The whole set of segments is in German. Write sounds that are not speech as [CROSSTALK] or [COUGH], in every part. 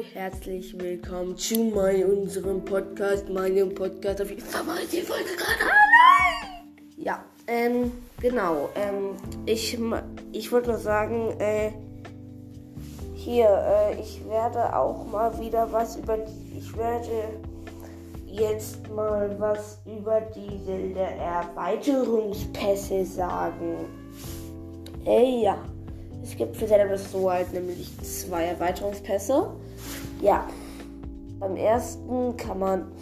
und herzlich willkommen zu mein, unserem Podcast, meinem Podcast auf jeden die Folge gerade Ja, ähm, genau, ähm, ich, ich wollte nur sagen, äh, hier, äh, ich werde auch mal wieder was über, ich werde jetzt mal was über diese Erweiterungspässe sagen. Äh, ja. Es gibt für Zelda Breath of halt nämlich zwei Erweiterungspässe. Ja. Beim ersten kann man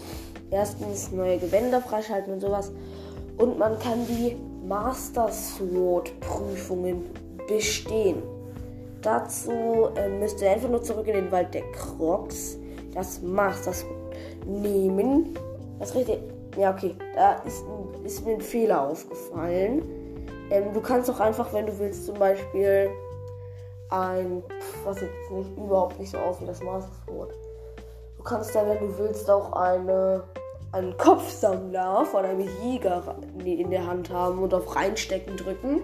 erstens neue Gewänder freischalten und sowas. Und man kann die Master Sword Prüfungen bestehen. Dazu äh, müsst ihr einfach nur zurück in den Wald der Crocs, das Master Sword nehmen. Das richtig. Ja, okay. Da ist, ist mir ein Fehler aufgefallen. Ähm, du kannst auch einfach, wenn du willst, zum Beispiel ein, was sieht nicht überhaupt nicht so aus wie das Master Sword. Du kannst da, wenn du willst, auch eine, einen Kopfsammler von einem Jäger in der Hand haben und auf reinstecken drücken.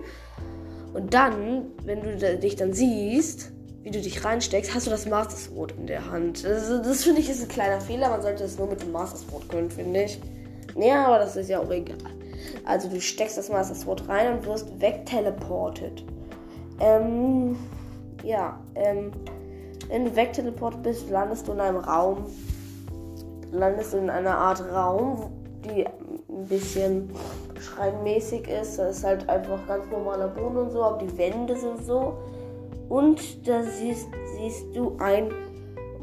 Und dann, wenn du dich dann siehst, wie du dich reinsteckst, hast du das Master Sword in der Hand. Das, das finde ich ist ein kleiner Fehler. Man sollte es nur mit dem Master Sword können, finde ich. Ja, aber das ist ja auch egal. Also du steckst das Master Sword rein und wirst wegteleportet. Ähm, ja, ähm, wenn du wegteleportet bist, landest du in einem Raum, landest du in einer Art Raum, die ein bisschen schreinmäßig ist. Da ist halt einfach ganz normaler Boden und so, aber die Wände sind so. Und da siehst, siehst du ein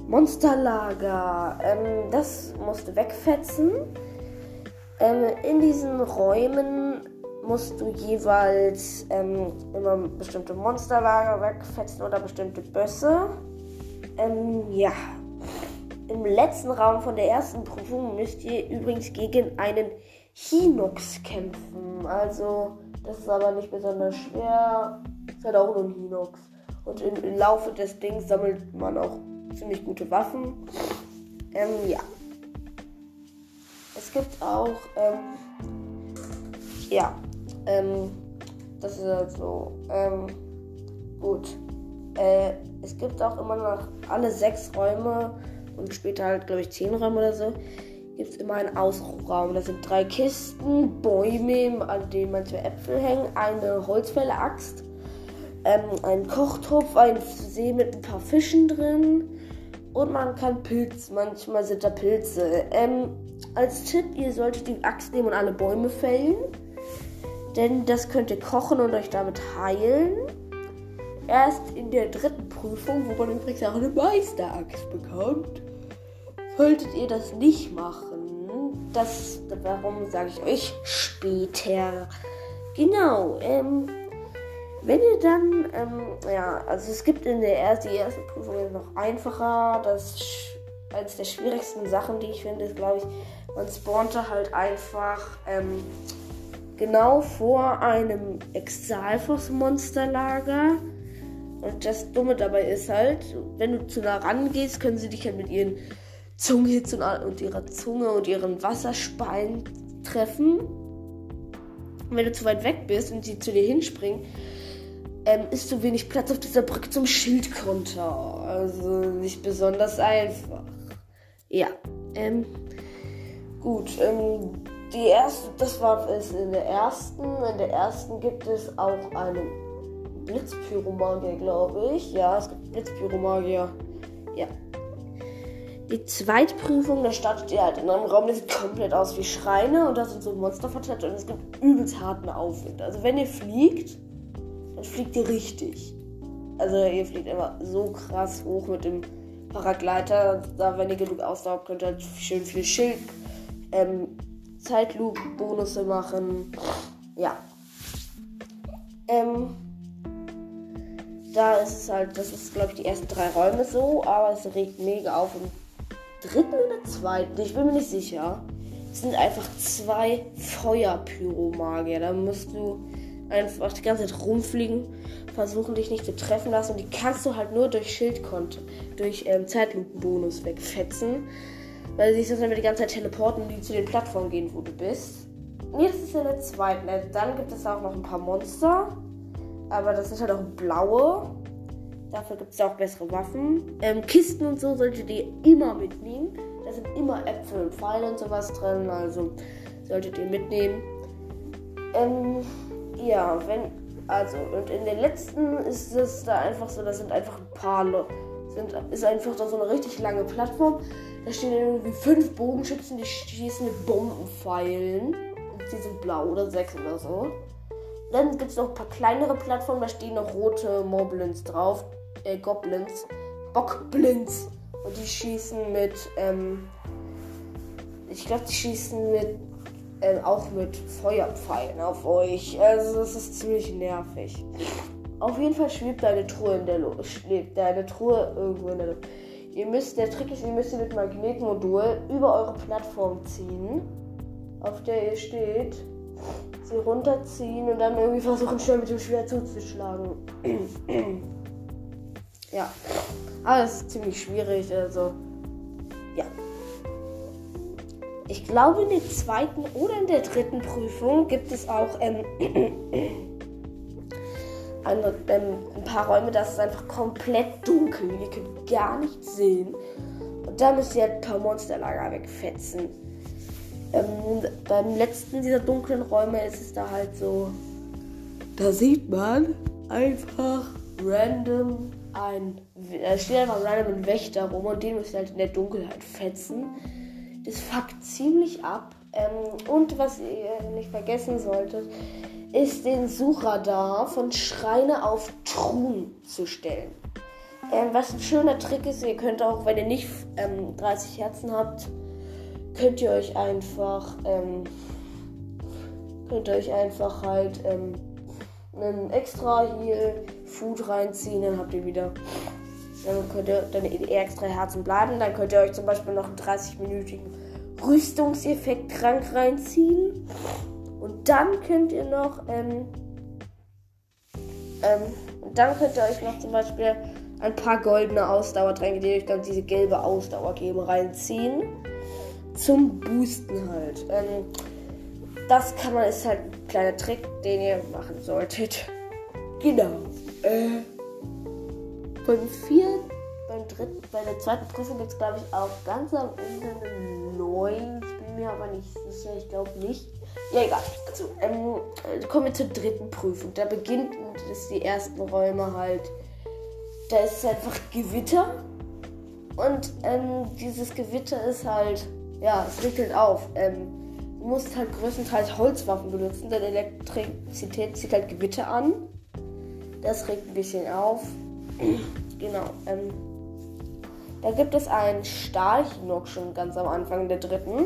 Monsterlager. Ähm, das musst du wegfetzen. Ähm, in diesen Räumen musst du jeweils ähm, immer bestimmte Monsterlager wegfetzen oder bestimmte Bösse. Ähm, ja. Im letzten Raum von der ersten Prüfung müsst ihr übrigens gegen einen Hinox kämpfen. Also, das ist aber nicht besonders schwer. Ist halt auch nur ein Hinox. Und im, im Laufe des Dings sammelt man auch ziemlich gute Waffen. Ähm, ja. Es gibt auch, ähm, ja, ähm, das ist halt so. Ähm, gut. Äh, es gibt auch immer noch alle sechs Räume und später halt, glaube ich, zehn Räume oder so. Gibt es immer einen Ausruhraum. Da sind drei Kisten, Bäume, an denen manchmal Äpfel hängen, eine Holzfäller-Axt, ähm, ein Kochtopf, ein See mit ein paar Fischen drin und man kann Pilz, manchmal sind da Pilze. Ähm, als Tipp, ihr solltet die Axt nehmen und alle Bäume fällen. Denn das könnt ihr kochen und euch damit heilen. Erst in der dritten Prüfung, wo man übrigens auch eine Meisteraxt bekommt, solltet ihr das nicht machen. Das, warum sage ich euch später. Genau, ähm, wenn ihr dann, ähm, ja, also es gibt in der ersten, die erste Prüfung noch einfacher. Das eines der schwierigsten Sachen, die ich finde, ist, glaube ich, man spawnte halt einfach ähm, genau vor einem Exalfos-Monsterlager. Und das Dumme dabei ist halt, wenn du zu nah rangehst, können sie dich halt mit ihren Zungenhits und, und ihrer Zunge und ihren Wasserspeien treffen. Und wenn du zu weit weg bist und sie zu dir hinspringen, ähm, ist zu wenig Platz auf dieser Brücke zum Schildkonter. Also nicht besonders einfach. Ja. Ähm, gut. Ähm, die erste, das war es in der ersten. In der ersten gibt es auch einen Blitzpyromagier, glaube ich. Ja, es gibt Blitzpyromagier. Ja. Die zweite Prüfung, da startet ihr halt in einem Raum, der sieht komplett aus wie Schreine und da sind so Monster verteilt und es gibt übelst harten Aufwind. Also wenn ihr fliegt, dann fliegt ihr richtig. Also ihr fliegt immer so krass hoch mit dem Paragleiter. Da, wenn ihr genug Ausdauer könnt ihr halt schön viel Schild, ähm, Zeitlupe-Bonusse machen. Ja. Ähm, da ist es halt, das ist glaube ich die ersten drei Räume so, aber es regt mega auf. Im dritten oder zweiten, ich bin mir nicht sicher, es sind einfach zwei Feuerpyromagier. Da musst du einfach die ganze Zeit rumfliegen, versuchen dich nicht zu treffen lassen und die kannst du halt nur durch Schildkonto, durch ähm, Zeitlupenbonus wegfetzen. Weil sie sich sonst die ganze Zeit teleporten die zu den Plattformen gehen, wo du bist. Nee, das ist in der zweiten. Dann gibt es auch noch ein paar Monster. Aber das sind halt auch blaue. Dafür gibt es auch bessere Waffen. Ähm, Kisten und so solltet ihr immer mitnehmen. Da sind immer Äpfel und Pfeile und sowas drin. Also solltet ihr mitnehmen. Ähm, ja, wenn. Also, und in den letzten ist es da einfach so, das sind einfach ein paar. Sind, ist einfach da so eine richtig lange Plattform. Da stehen irgendwie fünf Bogenschützen, die schießen mit Bombenpfeilen. Die sind blau oder sechs oder so. Dann gibt es noch ein paar kleinere Plattformen, da stehen noch rote Moblins drauf. Äh, Goblins. Bockblins. Und die schießen mit, ähm, ich glaube, die schießen mit, äh, auch mit Feuerpfeilen auf euch. Also, das ist ziemlich nervig. Auf jeden Fall schwebt deine Truhe in der Luft. Schwebt deine Truhe irgendwo in der Luft. Ihr müsst, der Trick ist, ihr müsst mit Magnetmodul über eure Plattform ziehen, auf der ihr steht, sie runterziehen und dann irgendwie versuchen, schnell mit dem Schwert zuzuschlagen. [CLEARS THROAT] ja. Aber es ist ziemlich schwierig, also. Ja. Ich glaube, in der zweiten oder in der dritten Prüfung gibt es auch ähm, [CLEARS THROAT] eine, ähm, ein paar Räume, das ist einfach komplett dunkel. Ihr könnt gar nichts sehen. Und da müsst ihr halt ein paar Monsterlager wegfetzen. Ähm, beim letzten dieser dunklen Räume ist es da halt so. Da sieht man einfach random ein. Da steht einfach random ein Wächter rum und den müsst ihr halt in der Dunkelheit fetzen. Das fuckt ziemlich ab. Ähm, und was ihr nicht vergessen solltet, ist den Suchradar von Schreine auf Truhen zu stellen. Ähm, was ein schöner Trick ist, ihr könnt auch, wenn ihr nicht ähm, 30 Herzen habt, könnt ihr euch einfach, ähm, könnt ihr euch einfach halt ähm, einen extra hier Food reinziehen, dann habt ihr wieder, dann könnt ihr dann extra Herzen bleiben, dann könnt ihr euch zum Beispiel noch einen 30-minütigen Rüstungseffekt krank reinziehen. Und dann könnt ihr noch, ähm, ähm, dann könnt ihr euch noch zum Beispiel ein paar goldene Ausdauertränke, die euch dann diese gelbe Ausdauer geben, reinziehen. Zum Boosten halt. Ähm, das kann man, ist halt ein kleiner Trick, den ihr machen solltet. [LAUGHS] Genau. Äh, beim vierten, beim dritten, bei der zweiten Prüfung gibt es, glaube ich, auch ganz am Ende eine 9 mir aber nicht sicher, ich glaube nicht. Ja, egal. Also, ähm, kommen wir zur dritten Prüfung. Da beginnt das die ersten Räume halt. Da ist es einfach Gewitter. Und ähm, dieses Gewitter ist halt, ja, es regnet auf. Ähm, du musst halt größtenteils Holzwaffen benutzen, denn Elektrizität zieht halt Gewitter an. Das regt ein bisschen auf. [CLEARS THROAT] genau. Ähm, da gibt es einen Stahlchinook schon ganz am Anfang der dritten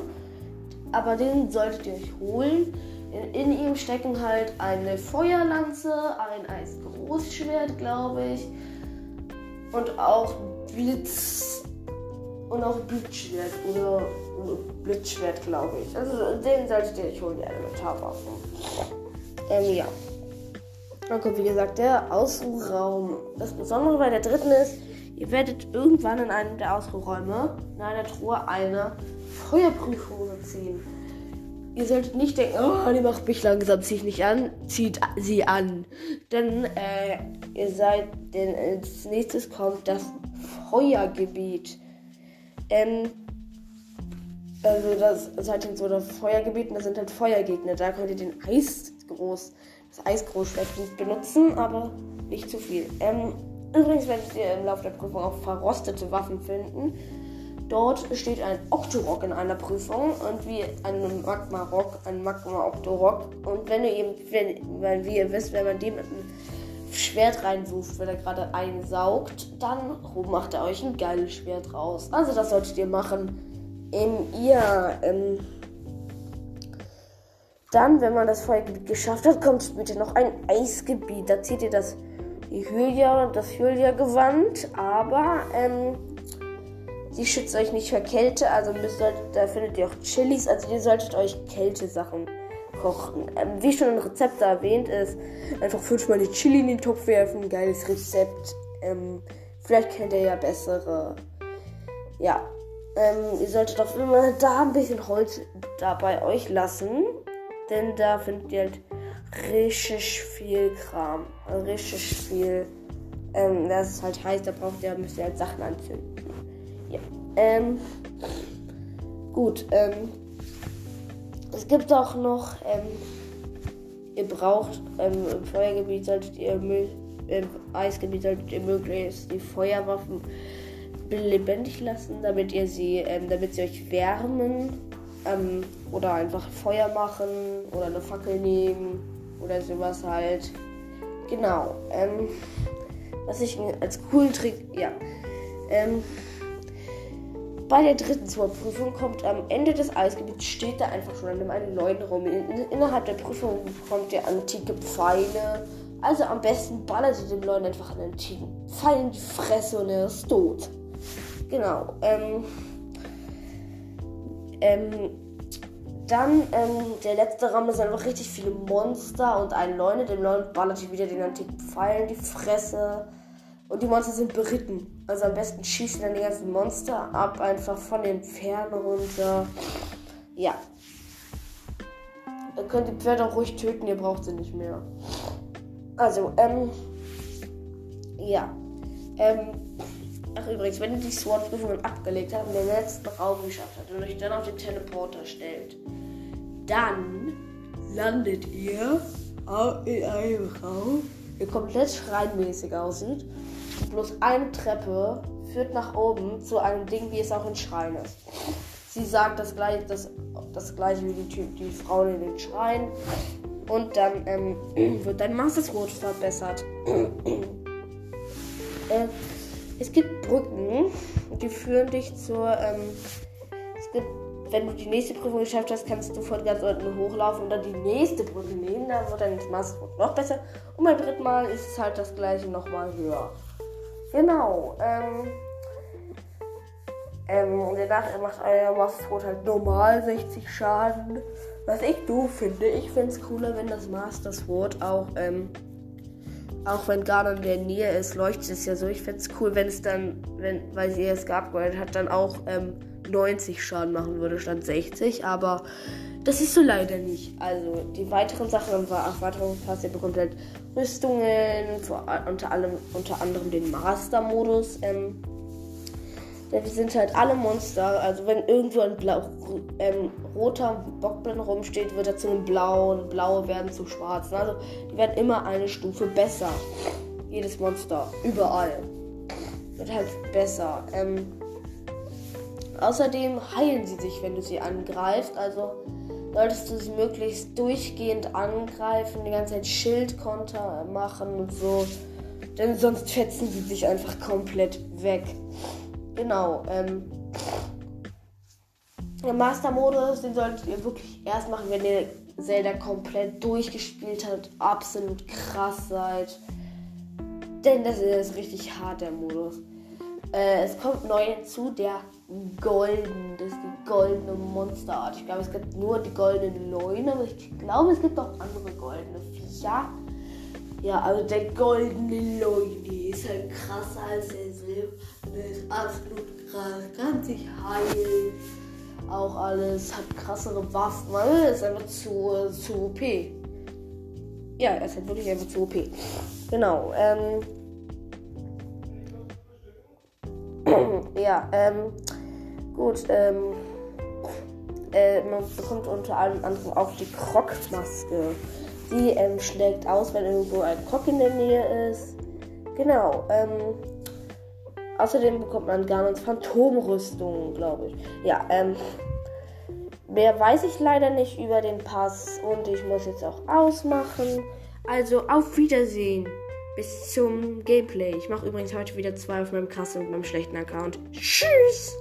aber den solltet ihr euch holen. In, in ihm stecken halt eine Feuerlanze, ein Eisgroßschwert, glaube ich, und auch Blitz und auch Blitzschwert oder, Blitzschwert, glaube ich. Also den solltet ihr euch holen, die Elementarwaffen. Ähm, ja. Dann kommt wie gesagt der Ausruhraum. Das Besondere bei der dritten ist, ihr werdet irgendwann in einem der Ausruhräume in einer Truhe eine Feuerprüfungen ziehen. Ihr solltet nicht denken, oh, die macht mich langsam, ziehe ich nicht an, zieht sie an. Denn äh, ihr seid, denn als nächstes kommt das Feuergebiet. Ähm, also das ist halt so das Feuergebiet und das sind halt Feuergegner. Da könnt ihr den Eisgroß, das Eisgroßschwert benutzen, aber nicht zu viel. Ähm, übrigens werdet ihr im Laufe der Prüfung auch verrostete Waffen finden. Dort steht ein Octorok in einer Prüfung und wie ein Magma-Rock, ein Magma-Octorok. Und wenn ihr eben, wenn, weil wie ihr wisst, wenn man dem mit einem Schwert reinwuft, wenn er gerade einsaugt, dann macht er euch ein geiles Schwert raus. Also das solltet ihr machen. Ähm, ihr, ähm, dann, wenn man das Feuergebiet geschafft hat, kommt später noch ein Eisgebiet. Da zieht ihr das Hylia, das Hylia-Gewand, aber, ähm, Sie schützt euch nicht vor Kälte, also müsst ihr, da findet ihr auch Chilis, also ihr solltet euch Kältesachen kochen. Ähm, wie schon ein Rezept erwähnt ist, einfach fünfmal die Chili in den Topf werfen, geiles Rezept. Ähm, vielleicht kennt ihr ja bessere. Ja, ähm, ihr solltet auf immer da ein bisschen Holz da bei euch lassen, denn da findet ihr halt richtig viel Kram, richtig viel Ähm, das ist halt heiß, da braucht ihr, müsst ihr halt Sachen anzünden. Ja. Ähm, gut, ähm, es gibt auch noch, ähm, ihr braucht ähm, im Feuergebiet solltet ihr im Eisgebiet solltet ihr möglichst die Feuerwaffen lebendig lassen, damit ihr sie, ähm, damit sie euch wärmen ähm, oder einfach Feuer machen oder eine Fackel nehmen oder sowas halt. Genau. Ähm, was ich als coolen Trick, ja. Ähm, bei der dritten Sword-Prüfung kommt am Ende des Eisgebiets, steht da einfach schon an einem neuen rum. In, in, innerhalb der Prüfung bekommt ihr antike Pfeile. Also am besten ballert ihr dem Leuten einfach einen antiken Pfeil in die Fresse und er ist tot. Genau. Ähm, ähm, dann, ähm, der letzte Raum ist einfach richtig viele Monster und ein Leune. Dem Leune ballert ihr wieder den antiken Pfeil in die Fresse. Und die Monster sind beritten. Also am besten schießen dann die ganzen Monster ab, einfach von den Pferden runter. Ja. Ihr könnt die Pferde auch ruhig töten, ihr braucht sie nicht mehr. Also, ähm. Ja. Ähm. Ach übrigens, wenn ihr die Sword-Prüfungen abgelegt habt und den letzten Raum geschafft habt und euch dann auf den Teleporter stellt, dann landet ihr in einem Raum, der komplett schreinmäßig aussieht. Bloß eine Treppe führt nach oben zu einem Ding, wie es auch in Schrein ist. Sie sagt das gleiche, das, das gleiche wie die, typ, die Frauen in den Schrein. Und dann ähm, [CLEARS THROAT] wird dein Master Sword verbessert. [CLEARS THROAT] äh, es gibt Brücken, die führen dich zur. Ähm, es gibt, wenn du die nächste Prüfung geschafft hast, kannst du von ganz unten hochlaufen und dann die nächste Brücke nehmen. Dann wird dein Master noch besser. Und beim dritten Mal ist es halt das gleiche nochmal höher. Genau. Ähm, ähm, und danach macht euer Master halt normal 60 Schaden. Was ich doof finde, ich finde es cooler, wenn das Master Sword auch ähm, auch wenn Garn in der Nähe ist, leuchtet es ja so. Ich fände es cool, wenn es dann, wenn, weil sie es geupgradet hat, dann auch ähm, 90 Schaden machen würde, statt 60. Aber das ist so leider nicht. Also die weiteren Sachen im Erweiterungspass, ihr bekommt halt Rüstungen, vor, unter, allem, unter anderem den Master-Modus. Ähm, wir sind halt alle Monster. Also wenn irgendwo ein Blau, ähm, roter Bockblin rumsteht, wird er zu einem blauen. Blaue werden zu schwarzen. Also die werden immer eine Stufe besser. Jedes Monster. Überall. Wird halt besser. Ähm, außerdem heilen sie sich, wenn du sie angreifst. Also solltest du sie möglichst durchgehend angreifen, die ganze Zeit Schildkonter machen und so. Denn sonst fetzen sie sich einfach komplett weg. Genau. Ähm, der Master-Modus, den solltet ihr wirklich erst machen, wenn ihr Zelda komplett durchgespielt habt, absolut krass seid. Denn das ist richtig hart, der Modus. Äh, es kommt neu hinzu, der Golden. Das ist die goldene Monsterart. Ich glaube, es gibt nur die goldene Leune, aber ich glaube, es gibt auch andere goldene Viecher. Ja, also der goldene Leune ist halt krasser als der Silber ist absolut krass, kann sich heilen. Auch alles, hat krassere Waffen. Man ist einfach zu, zu OP. Ja, er ist halt wirklich einfach zu OP. Genau, ähm. ja, ähm. Gut, ähm. Äh, man bekommt unter anderem auch die Krogmaske. Die ähm, schlägt aus, wenn irgendwo ein Krog in der Nähe ist. Genau, ähm. Außerdem bekommt man Garnons Phantomrüstung, glaube ich. Ja, ähm. Mehr weiß ich leider nicht über den Pass und ich muss jetzt auch ausmachen. Also auf Wiedersehen. Bis zum Gameplay. Ich mache übrigens heute wieder zwei auf meinem krassen und meinem schlechten Account. Tschüss!